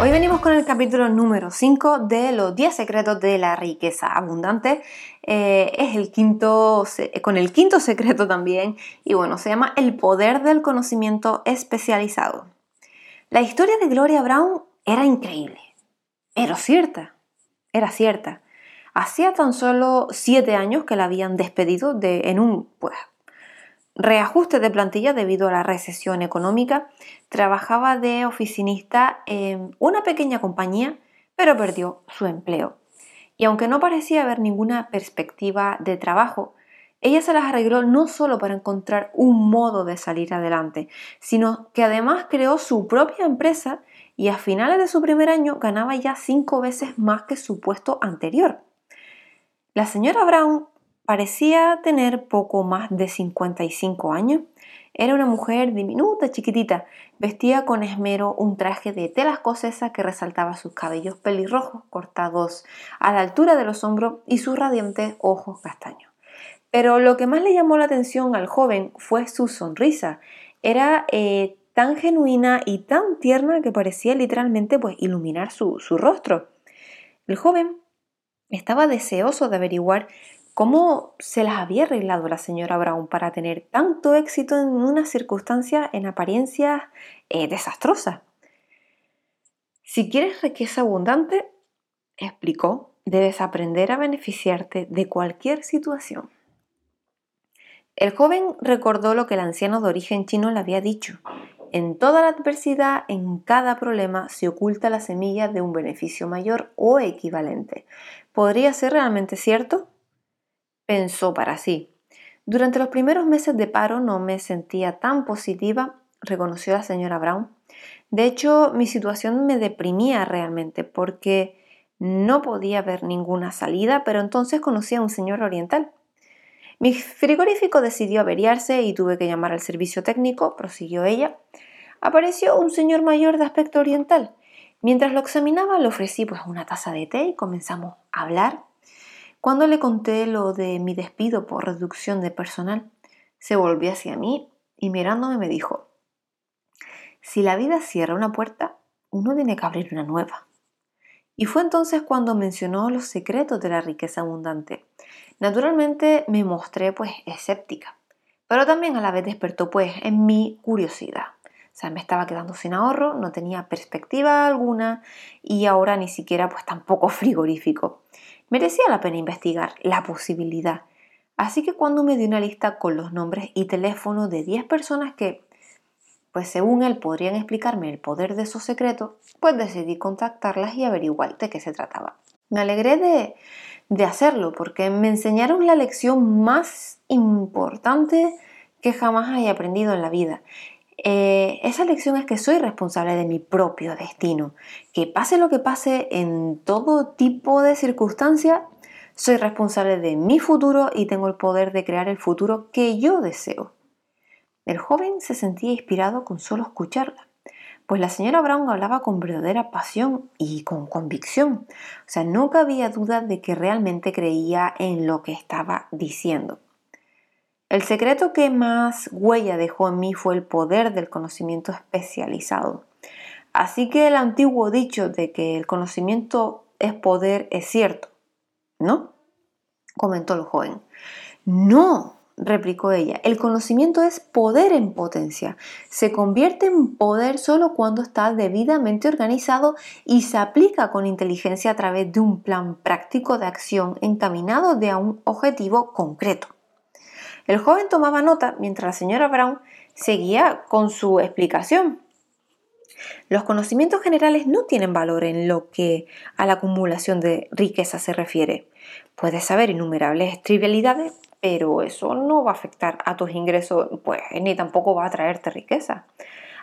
Hoy venimos con el capítulo número 5 de los 10 secretos de la riqueza abundante. Eh, es el quinto, con el quinto secreto también, y bueno, se llama El poder del conocimiento especializado. La historia de Gloria Brown era increíble, pero cierta, era cierta. Hacía tan solo 7 años que la habían despedido de, en un pues, reajuste de plantilla debido a la recesión económica, trabajaba de oficinista en una pequeña compañía, pero perdió su empleo. Y aunque no parecía haber ninguna perspectiva de trabajo, ella se las arregló no solo para encontrar un modo de salir adelante, sino que además creó su propia empresa y a finales de su primer año ganaba ya cinco veces más que su puesto anterior. La señora Brown Parecía tener poco más de 55 años. Era una mujer diminuta, chiquitita. Vestía con esmero un traje de tela escocesa que resaltaba sus cabellos pelirrojos cortados a la altura de los hombros y sus radiantes ojos castaños. Pero lo que más le llamó la atención al joven fue su sonrisa. Era eh, tan genuina y tan tierna que parecía literalmente pues, iluminar su, su rostro. El joven estaba deseoso de averiguar ¿Cómo se las había arreglado la señora Brown para tener tanto éxito en una circunstancia en apariencia eh, desastrosa? Si quieres riqueza abundante, explicó, debes aprender a beneficiarte de cualquier situación. El joven recordó lo que el anciano de origen chino le había dicho. En toda la adversidad, en cada problema, se oculta la semilla de un beneficio mayor o equivalente. ¿Podría ser realmente cierto? Pensó para sí. Durante los primeros meses de paro no me sentía tan positiva, reconoció la señora Brown. De hecho, mi situación me deprimía realmente porque no podía ver ninguna salida, pero entonces conocí a un señor oriental. Mi frigorífico decidió averiarse y tuve que llamar al servicio técnico, prosiguió ella. Apareció un señor mayor de aspecto oriental. Mientras lo examinaba le ofrecí pues una taza de té y comenzamos a hablar. Cuando le conté lo de mi despido por reducción de personal, se volvió hacia mí y mirándome me dijo, si la vida cierra una puerta, uno tiene que abrir una nueva. Y fue entonces cuando mencionó los secretos de la riqueza abundante. Naturalmente me mostré pues escéptica, pero también a la vez despertó pues en mi curiosidad. O sea, me estaba quedando sin ahorro, no tenía perspectiva alguna y ahora ni siquiera pues tampoco frigorífico. Merecía la pena investigar la posibilidad. Así que cuando me dio una lista con los nombres y teléfonos de 10 personas que, pues según él, podrían explicarme el poder de esos secretos, pues decidí contactarlas y averiguar de qué se trataba. Me alegré de, de hacerlo porque me enseñaron la lección más importante que jamás haya aprendido en la vida eh, esa lección es que soy responsable de mi propio destino. Que pase lo que pase en todo tipo de circunstancia, soy responsable de mi futuro y tengo el poder de crear el futuro que yo deseo. El joven se sentía inspirado con solo escucharla, pues la señora Brown hablaba con verdadera pasión y con convicción. O sea, no cabía duda de que realmente creía en lo que estaba diciendo. El secreto que más huella dejó en mí fue el poder del conocimiento especializado. Así que el antiguo dicho de que el conocimiento es poder es cierto, ¿no? comentó el joven. No, replicó ella, el conocimiento es poder en potencia. Se convierte en poder solo cuando está debidamente organizado y se aplica con inteligencia a través de un plan práctico de acción encaminado a un objetivo concreto. El joven tomaba nota mientras la señora Brown seguía con su explicación. Los conocimientos generales no tienen valor en lo que a la acumulación de riqueza se refiere. Puedes saber innumerables trivialidades, pero eso no va a afectar a tus ingresos, pues ni tampoco va a traerte riqueza.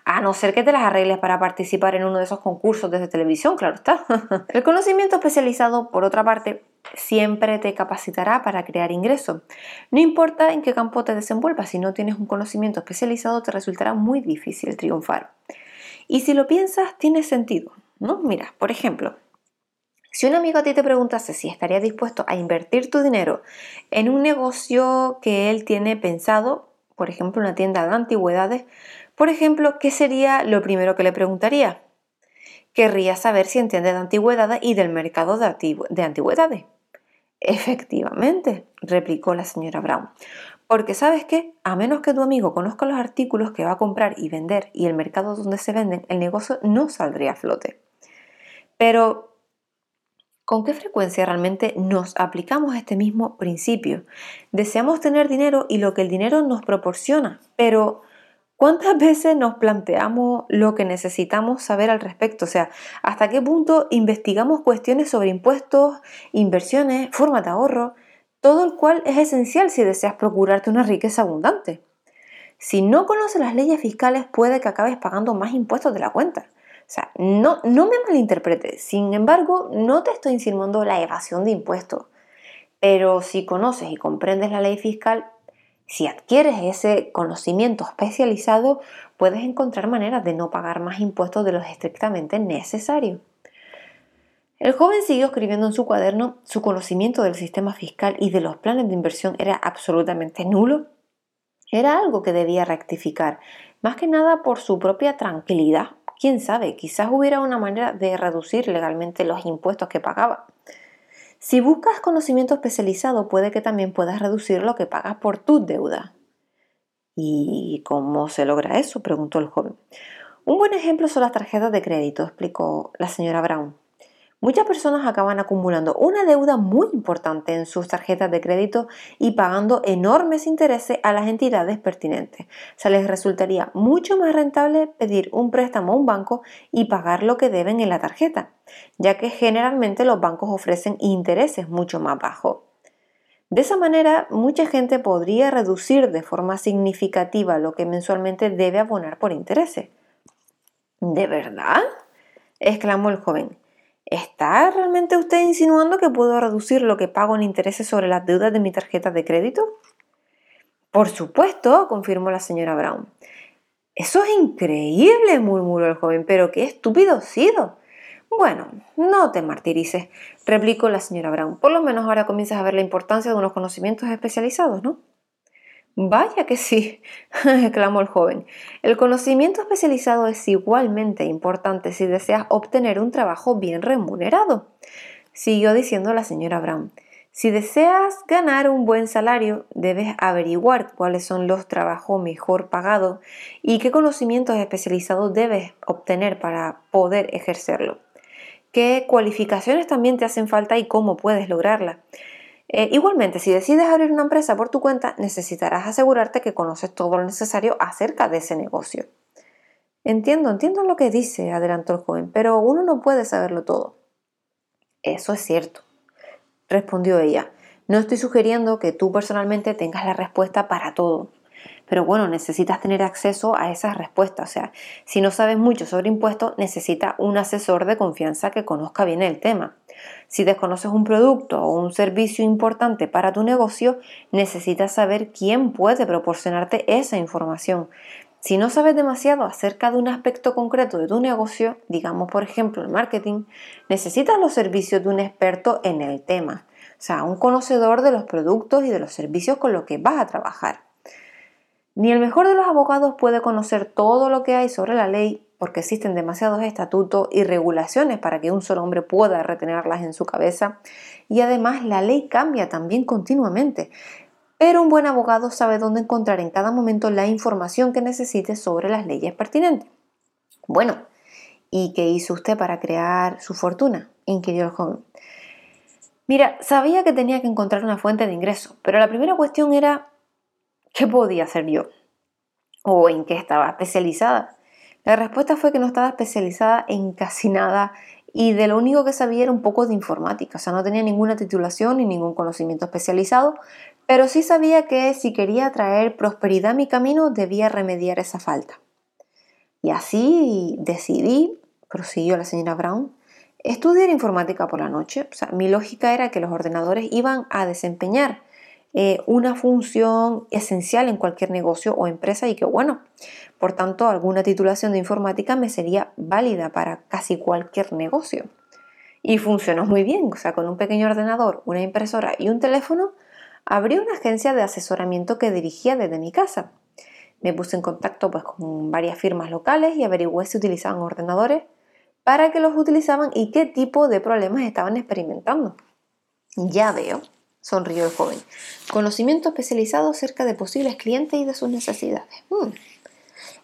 A no ser que te las arregles para participar en uno de esos concursos desde televisión, claro está. El conocimiento especializado, por otra parte, siempre te capacitará para crear ingresos. No importa en qué campo te desenvuelvas, si no tienes un conocimiento especializado te resultará muy difícil triunfar. Y si lo piensas, tiene sentido, ¿no? Mira, por ejemplo, si un amigo a ti te preguntase si estaría dispuesto a invertir tu dinero en un negocio que él tiene pensado, por ejemplo, una tienda de antigüedades, por ejemplo, ¿qué sería lo primero que le preguntaría? querría saber si entiende de antigüedades y del mercado de antigüedades. Efectivamente, replicó la señora Brown. Porque sabes qué, a menos que tu amigo conozca los artículos que va a comprar y vender y el mercado donde se venden, el negocio no saldría a flote. Pero, ¿con qué frecuencia realmente nos aplicamos este mismo principio? Deseamos tener dinero y lo que el dinero nos proporciona, pero ¿cuántas veces nos planteamos lo que necesitamos saber al respecto? O sea, ¿hasta qué punto investigamos cuestiones sobre impuestos, inversiones, formas de ahorro? Todo el cual es esencial si deseas procurarte una riqueza abundante. Si no conoces las leyes fiscales, puede que acabes pagando más impuestos de la cuenta. O sea, no, no me malinterpretes. Sin embargo, no te estoy insinuando la evasión de impuestos. Pero si conoces y comprendes la ley fiscal, si adquieres ese conocimiento especializado, puedes encontrar maneras de no pagar más impuestos de los estrictamente necesarios. El joven siguió escribiendo en su cuaderno, su conocimiento del sistema fiscal y de los planes de inversión era absolutamente nulo. Era algo que debía rectificar, más que nada por su propia tranquilidad, quién sabe, quizás hubiera una manera de reducir legalmente los impuestos que pagaba. Si buscas conocimiento especializado, puede que también puedas reducir lo que pagas por tus deudas. ¿Y cómo se logra eso? preguntó el joven. Un buen ejemplo son las tarjetas de crédito, explicó la señora Brown. Muchas personas acaban acumulando una deuda muy importante en sus tarjetas de crédito y pagando enormes intereses a las entidades pertinentes. O sea, les resultaría mucho más rentable pedir un préstamo a un banco y pagar lo que deben en la tarjeta, ya que generalmente los bancos ofrecen intereses mucho más bajos. De esa manera, mucha gente podría reducir de forma significativa lo que mensualmente debe abonar por intereses. ¿De verdad? exclamó el joven. ¿Está realmente usted insinuando que puedo reducir lo que pago en intereses sobre las deudas de mi tarjeta de crédito? Por supuesto, confirmó la señora Brown. Eso es increíble, murmuró el joven, pero qué estúpido sido. Bueno, no te martirices, replicó la señora Brown. Por lo menos ahora comienzas a ver la importancia de unos conocimientos especializados, ¿no? Vaya que sí, exclamó el joven. El conocimiento especializado es igualmente importante si deseas obtener un trabajo bien remunerado. Siguió diciendo la señora Brown. Si deseas ganar un buen salario, debes averiguar cuáles son los trabajos mejor pagados y qué conocimientos especializados debes obtener para poder ejercerlo. ¿Qué cualificaciones también te hacen falta y cómo puedes lograrla? Eh, igualmente, si decides abrir una empresa por tu cuenta, necesitarás asegurarte que conoces todo lo necesario acerca de ese negocio. Entiendo, entiendo lo que dice, adelantó el joven, pero uno no puede saberlo todo. Eso es cierto, respondió ella. No estoy sugiriendo que tú personalmente tengas la respuesta para todo. Pero bueno, necesitas tener acceso a esas respuestas. O sea, si no sabes mucho sobre impuestos, necesita un asesor de confianza que conozca bien el tema. Si desconoces un producto o un servicio importante para tu negocio, necesitas saber quién puede proporcionarte esa información. Si no sabes demasiado acerca de un aspecto concreto de tu negocio, digamos por ejemplo el marketing, necesitas los servicios de un experto en el tema, o sea, un conocedor de los productos y de los servicios con los que vas a trabajar. Ni el mejor de los abogados puede conocer todo lo que hay sobre la ley porque existen demasiados estatutos y regulaciones para que un solo hombre pueda retenerlas en su cabeza y además la ley cambia también continuamente. Pero un buen abogado sabe dónde encontrar en cada momento la información que necesite sobre las leyes pertinentes. Bueno, ¿y qué hizo usted para crear su fortuna? inquirió el joven. Mira, sabía que tenía que encontrar una fuente de ingreso, pero la primera cuestión era ¿qué podía hacer yo? ¿O en qué estaba especializada? La respuesta fue que no estaba especializada en casi nada y de lo único que sabía era un poco de informática, o sea, no tenía ninguna titulación ni ningún conocimiento especializado, pero sí sabía que si quería traer prosperidad a mi camino debía remediar esa falta. Y así decidí, prosiguió la señora Brown, estudiar informática por la noche. O sea, mi lógica era que los ordenadores iban a desempeñar eh, una función esencial en cualquier negocio o empresa y que bueno, por tanto alguna titulación de informática me sería válida para casi cualquier negocio. Y funcionó muy bien, o sea, con un pequeño ordenador, una impresora y un teléfono, abrí una agencia de asesoramiento que dirigía desde mi casa. Me puse en contacto pues, con varias firmas locales y averigüé si utilizaban ordenadores para qué los utilizaban y qué tipo de problemas estaban experimentando. Ya veo, sonrió el joven. Conocimiento especializado acerca de posibles clientes y de sus necesidades. Hmm.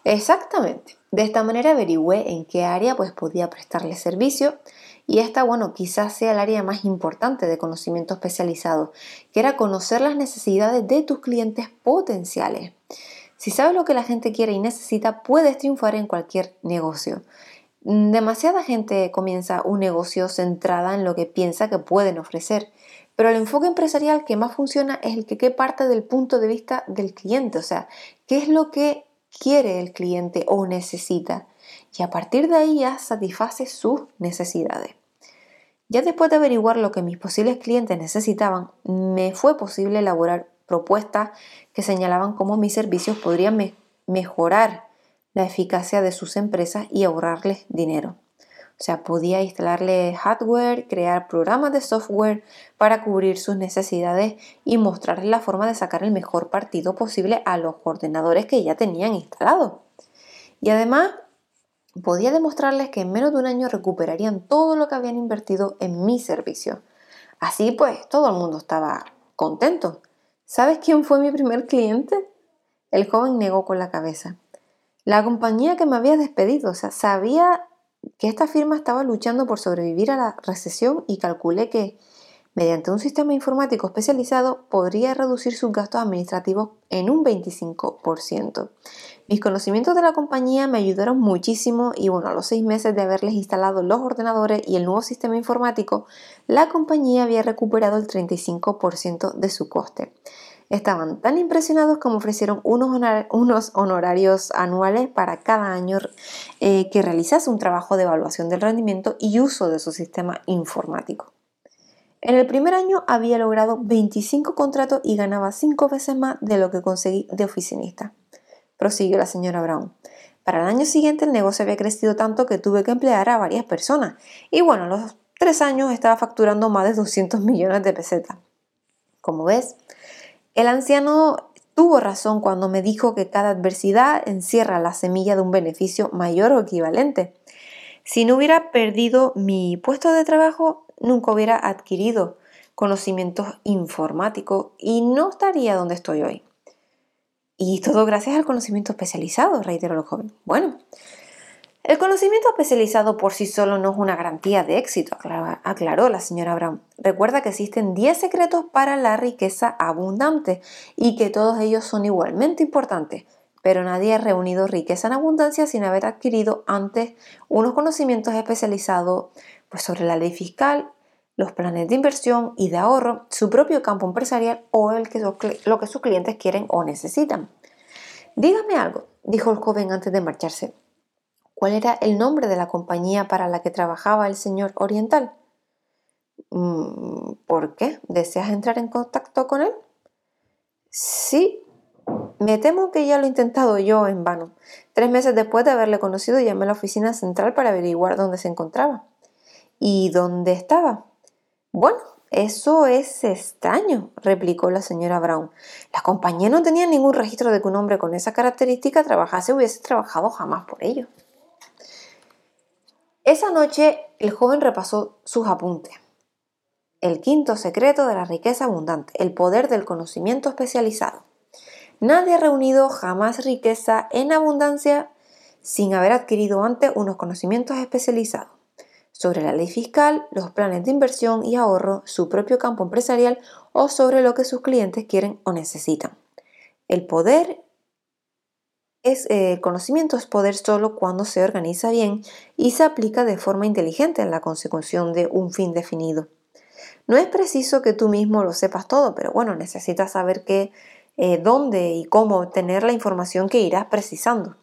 Exactamente. De esta manera averigüé en qué área pues podía prestarle servicio y esta, bueno, quizás sea el área más importante de conocimiento especializado, que era conocer las necesidades de tus clientes potenciales. Si sabes lo que la gente quiere y necesita, puedes triunfar en cualquier negocio. Demasiada gente comienza un negocio centrada en lo que piensa que pueden ofrecer, pero el enfoque empresarial que más funciona es el que, parte del punto de vista del cliente, o sea, qué es lo que quiere el cliente o necesita y a partir de ahí ya satisface sus necesidades. Ya después de averiguar lo que mis posibles clientes necesitaban, me fue posible elaborar propuestas que señalaban cómo mis servicios podrían mejorar la eficacia de sus empresas y ahorrarles dinero. O sea, podía instalarle hardware, crear programas de software para cubrir sus necesidades y mostrarles la forma de sacar el mejor partido posible a los ordenadores que ya tenían instalados. Y además podía demostrarles que en menos de un año recuperarían todo lo que habían invertido en mi servicio. Así pues, todo el mundo estaba contento. ¿Sabes quién fue mi primer cliente? El joven negó con la cabeza. La compañía que me había despedido, o sea, sabía que esta firma estaba luchando por sobrevivir a la recesión y calculé que mediante un sistema informático especializado podría reducir sus gastos administrativos en un 25%. Mis conocimientos de la compañía me ayudaron muchísimo y bueno, a los seis meses de haberles instalado los ordenadores y el nuevo sistema informático, la compañía había recuperado el 35% de su coste. Estaban tan impresionados como ofrecieron unos, honorarios anuales para cada año eh, que realizase un trabajo de evaluación del rendimiento y uso de su sistema informático. En el primer año había logrado 25 contratos y ganaba 5 veces más de lo que conseguí de oficinista prosiguió la señora Brown. Para el año siguiente el negocio había crecido tanto que tuve que emplear a varias personas y bueno, a los tres años estaba facturando más de 200 millones de pesetas. Como ves, el anciano tuvo razón cuando me dijo que cada adversidad encierra la semilla de un beneficio mayor o equivalente. Si no hubiera perdido mi puesto de trabajo, nunca hubiera adquirido conocimientos informáticos y no estaría donde estoy hoy. Y todo gracias al conocimiento especializado, reiteró el joven. Bueno, el conocimiento especializado por sí solo no es una garantía de éxito, aclaró la señora Brown. Recuerda que existen 10 secretos para la riqueza abundante y que todos ellos son igualmente importantes, pero nadie ha reunido riqueza en abundancia sin haber adquirido antes unos conocimientos especializados pues, sobre la ley fiscal, los planes de inversión y de ahorro, su propio campo empresarial o el que, lo que sus clientes quieren o necesitan. Dígame algo, dijo el joven antes de marcharse. ¿Cuál era el nombre de la compañía para la que trabajaba el señor Oriental? Mm, ¿Por qué? ¿Deseas entrar en contacto con él? Sí, me temo que ya lo he intentado yo en vano. Tres meses después de haberle conocido, llamé a la oficina central para averiguar dónde se encontraba. ¿Y dónde estaba? Bueno, eso es extraño, replicó la señora Brown. La compañía no tenía ningún registro de que un hombre con esa característica trabajase hubiese trabajado jamás por ello. Esa noche el joven repasó sus apuntes. El quinto secreto de la riqueza abundante, el poder del conocimiento especializado. Nadie ha reunido jamás riqueza en abundancia sin haber adquirido antes unos conocimientos especializados sobre la ley fiscal, los planes de inversión y ahorro, su propio campo empresarial o sobre lo que sus clientes quieren o necesitan. El poder es, eh, conocimiento es poder solo cuando se organiza bien y se aplica de forma inteligente en la consecución de un fin definido. No es preciso que tú mismo lo sepas todo, pero bueno, necesitas saber qué, eh, dónde y cómo obtener la información que irás precisando.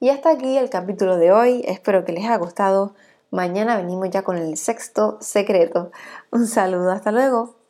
Y hasta aquí el capítulo de hoy, espero que les haya gustado. Mañana venimos ya con el sexto secreto. Un saludo, hasta luego.